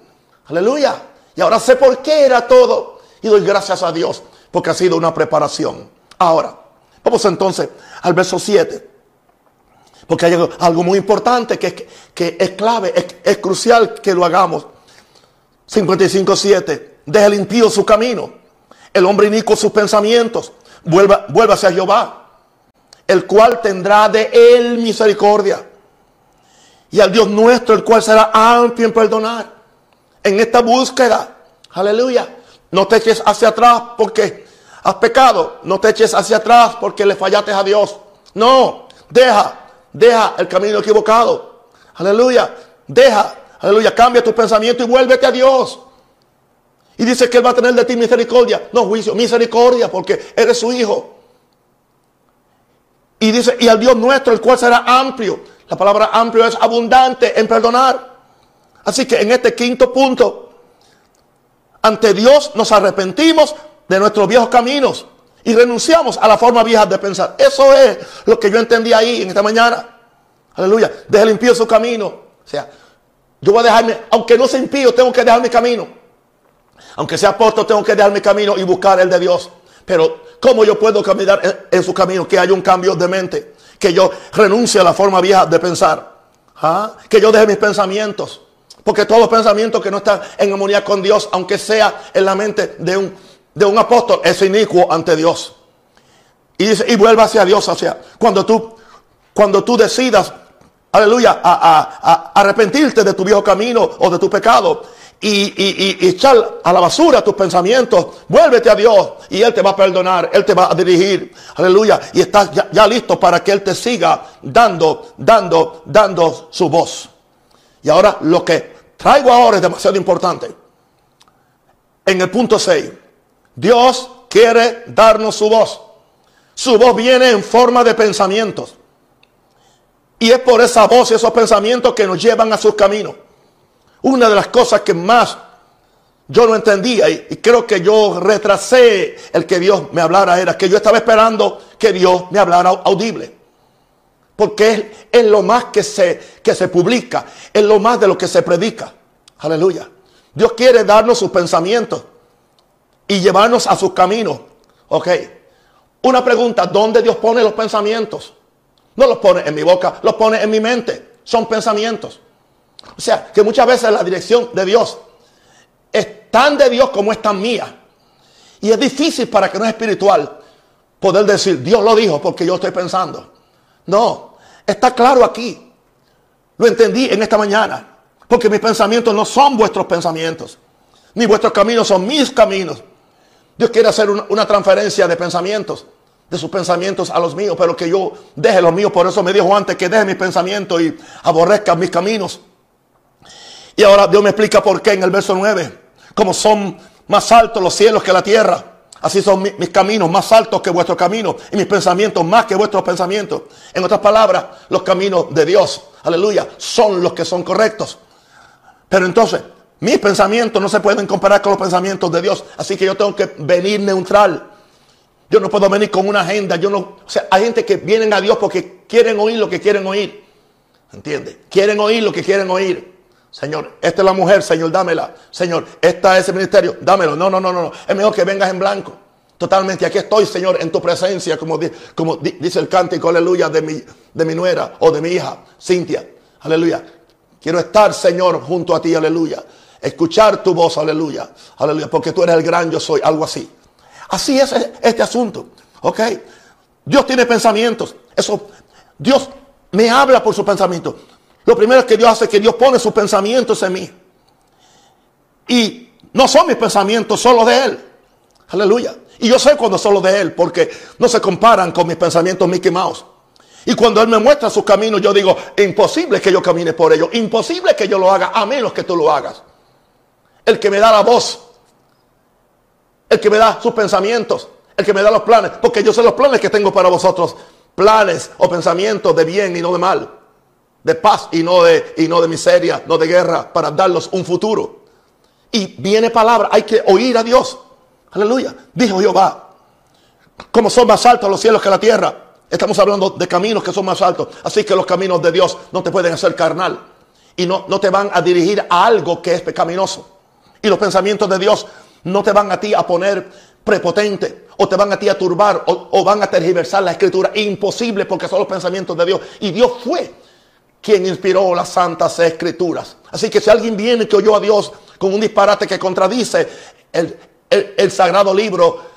A: Aleluya. Y ahora sé por qué era todo. Y doy gracias a Dios porque ha sido una preparación. Ahora, vamos entonces al verso 7. Porque hay algo muy importante que, es clave, es, crucial que lo hagamos. 55.7. Deja el impío su camino. El hombre inicuo sus pensamientos. Vuelva, vuelva hacia Jehová. El cual tendrá de él misericordia. Y al Dios nuestro, el cual será amplio en perdonar. En esta búsqueda. Aleluya no te eches hacia atrás porque has pecado. No te eches hacia atrás porque le fallaste a Dios. No, deja, deja el camino equivocado. Aleluya. Deja, aleluya, cambia tu pensamiento y vuélvete a Dios. Y dice que Él va a tener de ti misericordia. No juicio, misericordia porque eres su hijo. Y dice, y al Dios nuestro, el cual será amplio. La palabra amplio es abundante en perdonar. Así que en este quinto punto, ante Dios nos arrepentimos de nuestros viejos caminos y renunciamos a la forma vieja de pensar. Eso es lo que yo entendí ahí en esta mañana. Aleluya. Deja el impío su camino. O sea, yo voy a dejarme, aunque no sea impío, tengo que dejar mi camino. Aunque sea apóstol, tengo que dejar mi camino y buscar el de Dios. Pero, ¿cómo yo puedo caminar en, su camino? Que haya un cambio de mente. Que yo renuncie a la forma vieja de pensar. ¿Ah? Que yo deje mis pensamientos. Porque todos los pensamientos que no están en armonía con Dios, aunque sea en la mente de un, de un apóstol, es inicuo ante Dios. Y dice, y vuelva hacia Dios, hacia cuando tú, cuando tú decidas, aleluya, a, arrepentirte de tu viejo camino o de tu pecado y, echar a la basura tus pensamientos, vuélvete a Dios y Él te va a perdonar, Él te va a dirigir, aleluya, y estás ya, ya listo para que Él te siga dando, dando, dando su voz. Y ahora lo que traigo ahora es demasiado importante. En el punto 6, Dios quiere darnos su voz. Su voz viene en forma de pensamientos. Y es por esa voz y esos pensamientos que nos llevan a sus caminos. Una de las cosas que más yo no entendía y, creo que yo retrasé el que Dios me hablara era que yo estaba esperando que Dios me hablara audible. Porque es, lo más que se, que se publica, es lo más de lo que se predica. Aleluya. Dios quiere darnos sus pensamientos y llevarnos a sus caminos. Ok. Una pregunta, ¿dónde Dios pone los pensamientos? No los pone en mi boca, los pone en mi mente. Son pensamientos. O sea, que muchas veces la dirección de Dios es tan de Dios como es tan mía. Y es difícil para que no es espiritual poder decir, Dios lo dijo porque yo estoy pensando. No, está claro aquí. Lo entendí en esta mañana. Porque mis pensamientos no son vuestros pensamientos. Ni vuestros caminos son mis caminos. Dios quiere hacer una, transferencia de pensamientos, de sus pensamientos a los míos, pero que yo deje los míos. Por eso me dijo antes que deje mis pensamientos y aborrezca mis caminos. Y ahora Dios me explica por qué en el verso 9. Como son más altos los cielos que la tierra. Así son mis, caminos más altos que vuestros caminos y mis pensamientos más que vuestros pensamientos. En otras palabras, los caminos de Dios, aleluya, son los que son correctos. Pero entonces, mis pensamientos no se pueden comparar con los pensamientos de Dios. Así que yo tengo que venir neutral. Yo no puedo venir con una agenda. Yo no, o sea, hay gente que vienen a Dios porque quieren oír lo que quieren oír. ¿Entiende? Quieren oír lo que quieren oír. Señor, esta es la mujer, Señor, dámela. Señor, esta es el ministerio, dámelo. No, no, no, no. Es mejor que vengas en blanco. Totalmente. Aquí estoy, Señor, en tu presencia, como, dice el cántico, aleluya, de mi, de mi nuera o de mi hija, Cintia. Aleluya. Quiero estar, Señor, junto a ti, aleluya. Escuchar tu voz, aleluya. Aleluya, porque tú eres el gran yo soy, algo así. Así es este asunto, ¿ok? Dios tiene pensamientos. Eso, Dios me habla por sus pensamientos. Lo primero que Dios hace es que Dios pone sus pensamientos en mí. Y no son mis pensamientos, solo de Él. Aleluya. Y yo sé cuando son los de Él, porque no se comparan con mis pensamientos Mickey Mouse. Y cuando Él me muestra sus caminos, yo digo, imposible que yo camine por ellos, imposible que yo lo haga, a menos que tú lo hagas. El que me da la voz, el que me da sus pensamientos, el que me da los planes, porque yo sé los planes que tengo para vosotros, planes o pensamientos de bien y no de mal, de paz y no de, y no de miseria, no de guerra, para darlos un futuro. Y viene palabra, hay que oír a Dios. Aleluya. Dijo Jehová, como son más altos los cielos que la tierra, Estamos hablando de caminos que son más altos. Así que los caminos de Dios no te pueden hacer carnal. Y no, no te van a dirigir a algo que es pecaminoso. Y los pensamientos de Dios no te van a ti a poner prepotente. O te van a ti a turbar. O, van a tergiversar la escritura. Imposible porque son los pensamientos de Dios. Y Dios fue quien inspiró las santas escrituras. Así que si alguien viene que oyó a Dios con un disparate que contradice el, el sagrado libro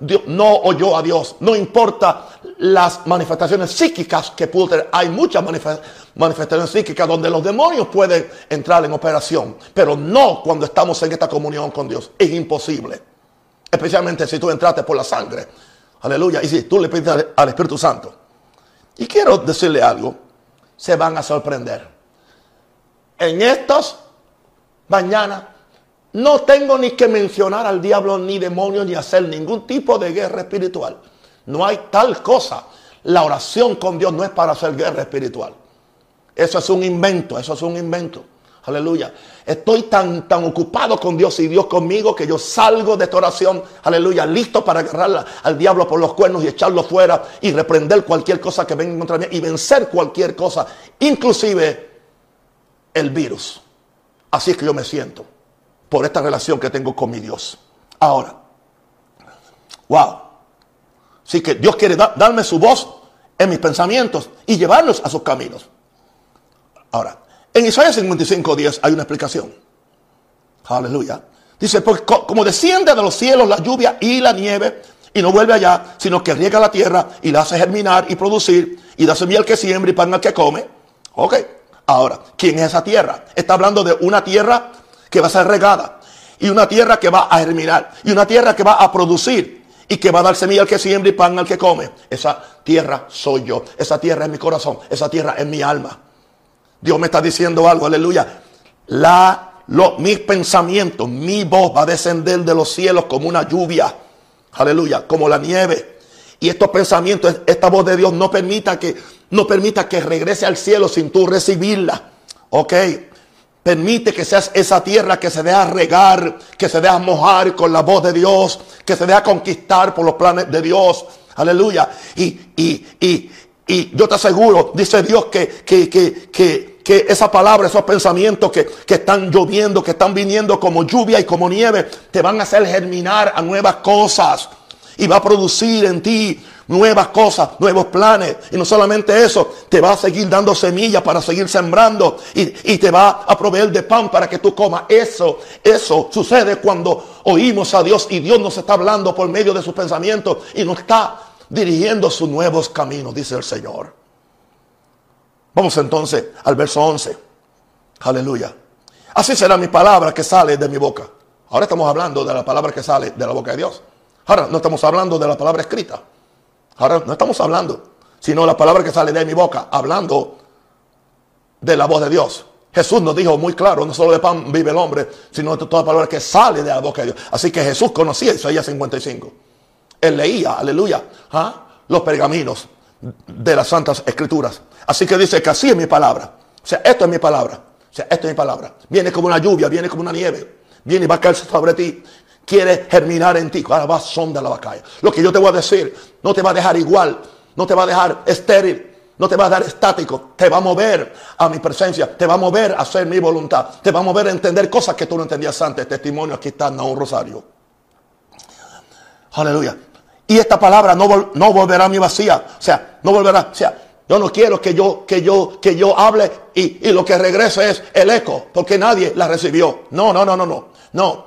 A: Dios no oyó a Dios. No importa las manifestaciones psíquicas que pudo tener. Hay muchas manifestaciones psíquicas donde los demonios pueden entrar en operación. Pero no cuando estamos en esta comunión con Dios. Es imposible. Especialmente si tú entraste por la sangre. Aleluya. Y si tú le pides al Espíritu Santo. Y quiero decirle algo. Se van a sorprender. En estas mañanas no tengo ni que mencionar al diablo ni demonios ni hacer ningún tipo de guerra espiritual. No hay tal cosa. La oración con Dios no es para hacer guerra espiritual. Eso es un invento, eso es un invento. Aleluya. Estoy tan, tan ocupado con Dios y Dios conmigo que yo salgo de esta oración, aleluya, listo para agarrar al diablo por los cuernos y echarlo fuera y reprender cualquier cosa que venga contra mí y vencer cualquier cosa, inclusive el virus. Así es que yo me siento por esta relación que tengo con mi Dios. Ahora, wow. Así que Dios quiere darme su voz en mis pensamientos y llevarlos a sus caminos. Ahora, en Isaías 55, 10 hay una explicación. Aleluya. Dice, porque como desciende de los cielos la lluvia y la nieve, y no vuelve allá, sino que riega la tierra y la hace germinar y producir, y da semilla al que siembra y pan al que come. Ok. Ahora, ¿quién es esa tierra? Está hablando de una tierra que va a ser regada y una tierra que va a germinar y una tierra que va a producir y que va a dar semilla al que siembra y pan al que come. Esa tierra soy yo, esa tierra es mi corazón, esa tierra es mi alma. Dios me está diciendo algo, aleluya. La, mis pensamientos, mi voz va a descender de los cielos como una lluvia, aleluya, como la nieve. Y estos pensamientos, esta voz de Dios no permita que No permita que regrese al cielo sin tú recibirla. Ok. Permite que seas esa tierra que se deja regar, que se deja mojar con la voz de Dios, que se deja conquistar por los planes de Dios. Aleluya. Y, y, y, y yo te aseguro, dice Dios, que, que, que, que, que esa palabra, esos pensamientos que, que, están lloviendo, que están viniendo como lluvia y como nieve, te van a hacer germinar a nuevas cosas. Y va a producir en ti nuevas cosas, nuevos planes. Y no solamente eso, te va a seguir dando semillas para seguir sembrando y, y, te va a proveer de pan para que tú comas. Eso, eso sucede cuando oímos a Dios y Dios nos está hablando por medio de sus pensamientos y nos está dirigiendo sus nuevos caminos, dice el Señor. Vamos entonces al verso 11. Aleluya. Así será mi palabra que sale de mi boca. Ahora estamos hablando de la palabra que sale de la boca de Dios. Ahora no estamos hablando de la palabra escrita. Ahora no estamos hablando, sino la palabra que sale de mi boca, hablando de la voz de Dios. Jesús nos dijo muy claro, no solo de pan vive el hombre, sino de toda palabra que sale de la boca de Dios. Así que Jesús conocía Isaías 55. Él leía, aleluya, ¿ah? los pergaminos de las santas escrituras. Así que dice que así es mi palabra. O sea, esto es mi palabra. O sea, esto es mi palabra. Viene como una lluvia, viene como una nieve. Viene y va a caer sobre ti quiere germinar en ti. Ahora va sonda la vaca. Lo que yo te voy a decir no te va a dejar igual, no te va a dejar estéril, no te va a dar estático, te va a mover a mi presencia, te va a mover a hacer mi voluntad, te va a mover a entender cosas que tú no entendías antes. Testimonio, aquí está un rosario. Aleluya. Y esta palabra no, no volverá a mi vacía. O sea, no volverá. O sea, yo no quiero que yo, que yo, que yo hable y, y lo que regrese es el eco, porque nadie la recibió. No, no, no, no, no. No.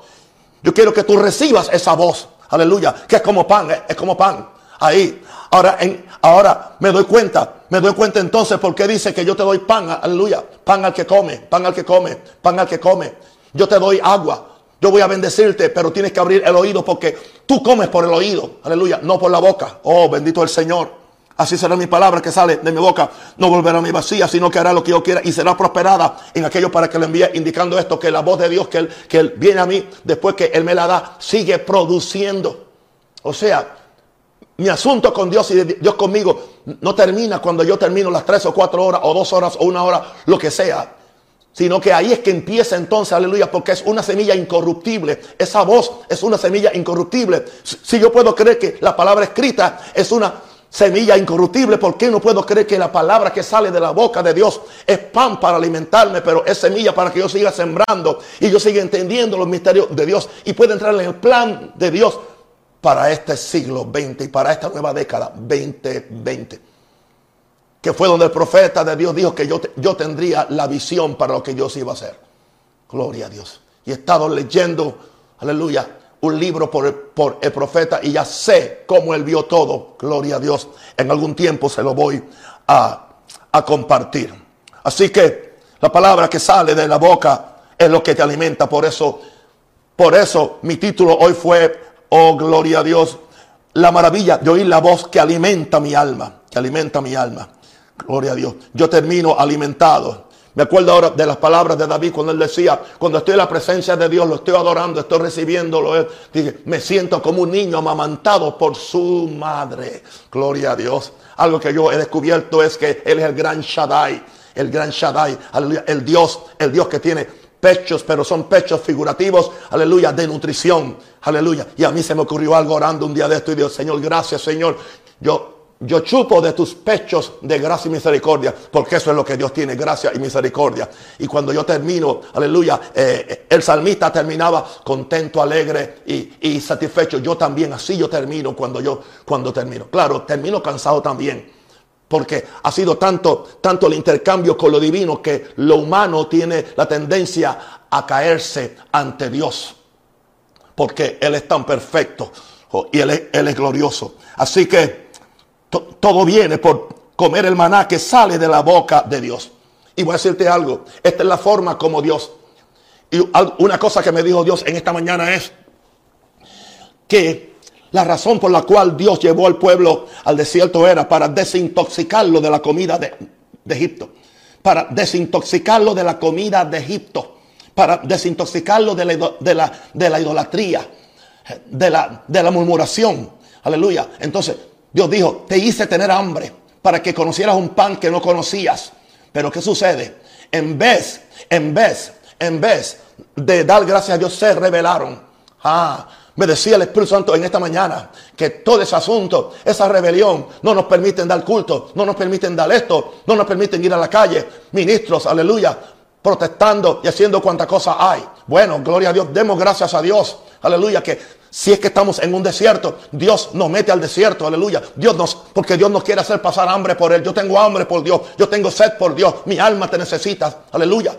A: Yo quiero que tú recibas esa voz. Aleluya. Que es como pan, es como pan. Ahí. Ahora, en, ahora me doy cuenta. Me doy cuenta entonces porque dice que yo te doy pan. Aleluya. Pan al que come. Pan al que come. Pan al que come. Yo te doy agua. Yo voy a bendecirte, pero tienes que abrir el oído porque tú comes por el oído. Aleluya. No por la boca. Oh, bendito el Señor. Así será mi palabra que sale de mi boca. No volverá a mi vacía, sino que hará lo que yo quiera y será prosperada en aquello para que le envíe, indicando esto, que la voz de Dios que él, que él viene a mí después que Él me la da, sigue produciendo. O sea, mi asunto con Dios y Dios conmigo no termina cuando yo termino las tres o cuatro horas o dos horas o una hora, lo que sea. Sino que ahí es que empieza entonces, aleluya, porque es una semilla incorruptible. Esa voz es una semilla incorruptible. Si yo puedo creer que la palabra escrita es una semilla incorruptible. ¿Por qué no puedo creer que la palabra que sale de la boca de Dios es pan para alimentarme, pero es semilla para que yo siga sembrando y yo siga entendiendo los misterios de Dios y pueda entrar en el plan de Dios para este siglo XX y para esta nueva década 2020? Que fue donde el profeta de Dios dijo que yo, yo tendría la visión para lo que Dios iba a hacer. Gloria a Dios. Y he estado leyendo, aleluya, un libro por el, por el profeta y ya sé cómo él vio todo. Gloria a Dios. En algún tiempo se lo voy a, a compartir. Así que la palabra que sale de la boca es lo que te alimenta. Por eso, por eso mi título hoy fue, oh gloria a Dios, la maravilla de oír la voz que alimenta mi alma, que alimenta mi alma. Gloria a Dios. Yo termino alimentado me acuerdo ahora de las palabras de David cuando él decía, cuando estoy en la presencia de Dios, lo estoy adorando, estoy recibiéndolo. dije, me siento como un niño amamantado por su madre. Gloria a Dios. Algo que yo he descubierto es que Él es el gran Shaddai, el gran Shaddai, el Dios, el Dios que tiene pechos, pero son pechos figurativos, aleluya, de nutrición, aleluya. Y a mí se me ocurrió algo orando un día de esto y Dios, Señor, gracias, Señor. Yo yo chupo de tus pechos de gracia y misericordia, porque eso es lo que Dios tiene, gracia y misericordia. Y cuando yo termino, aleluya, eh, el salmista terminaba contento, alegre y, satisfecho. Yo también, así yo termino cuando yo, cuando termino. Claro, termino cansado también. Porque ha sido tanto, tanto el intercambio con lo divino que lo humano tiene la tendencia a caerse ante Dios. Porque Él es tan perfecto oh, y Él es glorioso. Así que todo viene por comer el maná que sale de la boca de Dios. Y voy a decirte algo, esta es la forma como Dios. Y una cosa que me dijo Dios en esta mañana es que la razón por la cual Dios llevó al pueblo al desierto era para desintoxicarlo de la comida de, Egipto. Para desintoxicarlo de la comida de Egipto. Para desintoxicarlo de la, de la, de la idolatría. De la, de la murmuración. Aleluya. Entonces, Dios dijo, te hice tener hambre para que conocieras un pan que no conocías. Pero ¿qué sucede? En vez, en vez, en vez de dar gracias a Dios, se revelaron. Ah, me decía el Espíritu Santo en esta mañana que todo ese asunto, esa rebelión, no nos permiten dar culto, no nos permiten dar esto, no nos permiten ir a la calle. Ministros, aleluya, protestando y haciendo cuanta cosa hay. Bueno, gloria a Dios, demos gracias a Dios, aleluya, que si es que estamos en un desierto, Dios nos mete al desierto, aleluya. Dios nos, porque Dios nos quiere hacer pasar hambre por Él. Yo tengo hambre por Dios, yo tengo sed por Dios, mi alma te necesita, aleluya.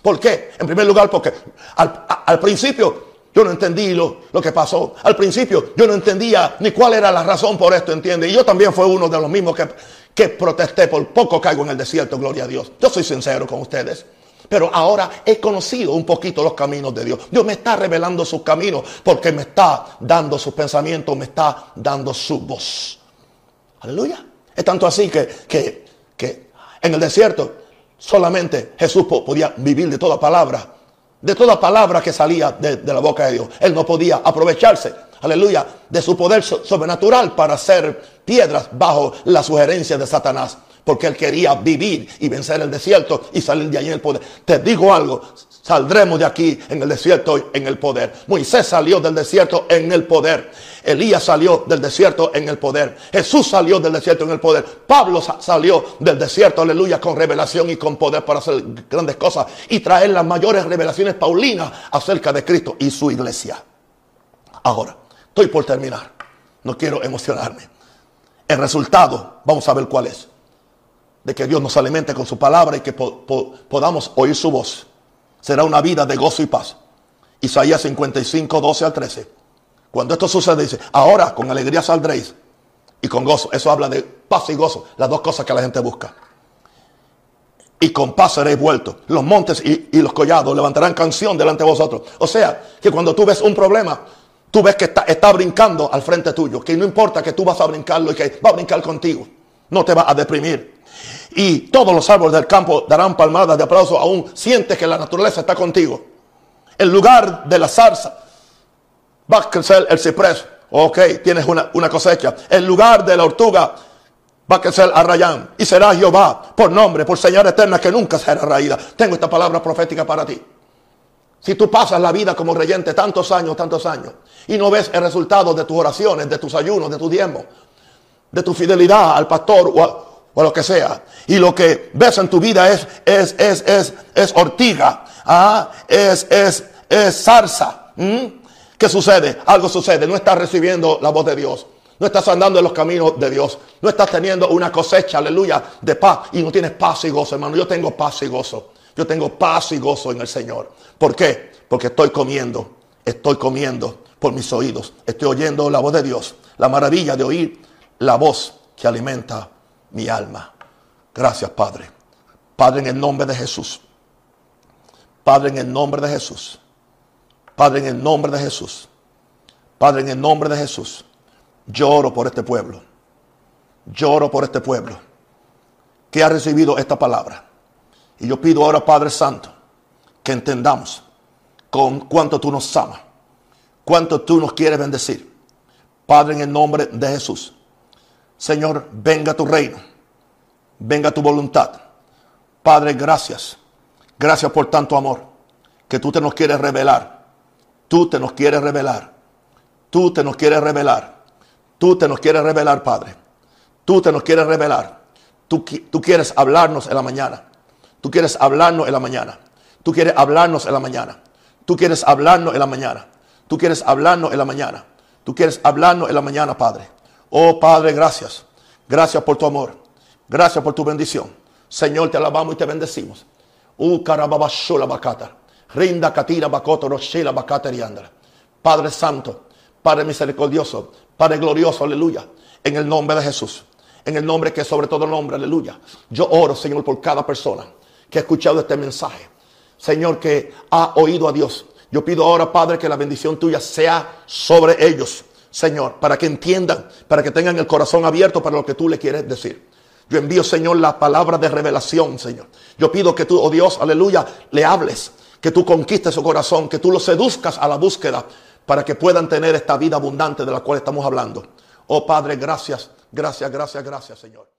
A: ¿Por qué? En primer lugar, porque al, al principio yo no entendí lo, lo, que pasó. Al principio yo no entendía ni cuál era la razón por esto, ¿entiende? Y yo también fui uno de los mismos que, que protesté. Por poco caigo en el desierto, gloria a Dios. Yo soy sincero con ustedes. Pero ahora he conocido un poquito los caminos de Dios. Dios me está revelando sus caminos porque me está dando sus pensamientos, me está dando su voz. Aleluya. Es tanto así que, que, que en el desierto solamente Jesús podía vivir de toda palabra de toda palabra que salía de, la boca de Dios. Él no podía aprovecharse, aleluya, de su poder sobrenatural para hacer piedras bajo la sugerencia de Satanás. Porque él quería vivir y vencer el desierto y salir de allí en el poder. Te digo algo, Saldremos de aquí en el desierto en el poder. Moisés salió del desierto en el poder. Elías salió del desierto en el poder. Jesús salió del desierto en el poder. Pablo salió del desierto, aleluya, con revelación y con poder para hacer grandes cosas y traer las mayores revelaciones paulinas acerca de Cristo y su iglesia. Ahora, estoy por terminar. No quiero emocionarme. El resultado, vamos a ver cuál es. De que Dios nos alimente con su palabra y que podamos oír su voz será una vida de gozo y paz. Isaías 55, 12 al 13. Cuando esto sucede, dice, ahora con alegría saldréis y con gozo. Eso habla de paz y gozo, las dos cosas que la gente busca. Y con paz seréis vueltos. Los montes y, los collados levantarán canción delante de vosotros. O sea, que cuando tú ves un problema, tú ves que está, está brincando al frente tuyo. Que no importa que tú vas a brincarlo y que va a brincar contigo. No te va a deprimir y todos los árboles del campo darán palmadas de aplauso, aún sientes que la naturaleza está contigo. El lugar de la zarza va a crecer el ciprés. Ok, tienes una, una cosecha. El lugar de la ortuga va a crecer arrayán. Y será Jehová por nombre, por señal eterna que nunca será raída. Tengo esta palabra profética para ti. Si tú pasas la vida como reyente tantos años, tantos años, y no ves el resultado de tus oraciones, de tus ayunos, de tu diezmo, de tu fidelidad al pastor o a, o lo que sea. Y lo que ves en tu vida es, es, es, es, es ortiga, ¿ah? es, es, es zarza. ¿Qué sucede? Algo sucede. No estás recibiendo la voz de Dios. No estás andando en los caminos de Dios. No estás teniendo una cosecha, aleluya, de paz. Y no tienes paz y gozo, hermano. Yo tengo paz y gozo. Yo tengo paz y gozo en el Señor. ¿Por qué? Porque estoy comiendo. Estoy comiendo por mis oídos. Estoy oyendo la voz de Dios. La maravilla de oír la voz que alimenta mi alma. Gracias, Padre. Padre, en el nombre de Jesús. Padre, en el nombre de Jesús. Padre, en el nombre de Jesús. Padre, en el nombre de Jesús. Lloro por este pueblo. Lloro por este pueblo que ha recibido esta palabra. Y yo pido ahora, Padre Santo, que entendamos con cuánto tú nos amas, cuánto tú nos quieres bendecir. Padre, en el nombre de Jesús. Señor, venga tu reino, venga tu voluntad. Padre, gracias. Gracias por tanto amor que tú te nos quieres revelar. Tú te nos quieres revelar. Tú te nos quieres revelar. Tú te nos quieres revelar, Padre. Tú te nos quieres revelar. Tú, tú quieres hablarnos en la mañana. Tú quieres hablarnos en la mañana. Tú quieres hablarnos en la mañana. Tú quieres hablarnos en la mañana. Tú quieres hablarnos en la mañana. Tú quieres hablarnos en la mañana, Padre. Oh Padre, gracias. Gracias por tu amor. Gracias por tu bendición. Señor, te alabamos y te bendecimos. Uh, Rinda katira bakoto roshela Padre Santo, Padre misericordioso, Padre glorioso, aleluya. En el nombre de Jesús. En el nombre que es sobre todo nombre, aleluya. Yo oro, Señor, por cada persona que ha escuchado este mensaje. Señor, que ha oído a Dios. Yo pido ahora, Padre, que la bendición tuya sea sobre ellos. Señor, para que entiendan, para que tengan el corazón abierto para lo que tú le quieres decir. Yo envío, Señor, la palabra de revelación, Señor. Yo pido que tú, oh Dios, aleluya, le hables, que tú conquistes su corazón, que tú lo seduzcas a la búsqueda para que puedan tener esta vida abundante de la cual estamos hablando. Oh Padre, gracias, gracias, gracias, gracias, Señor.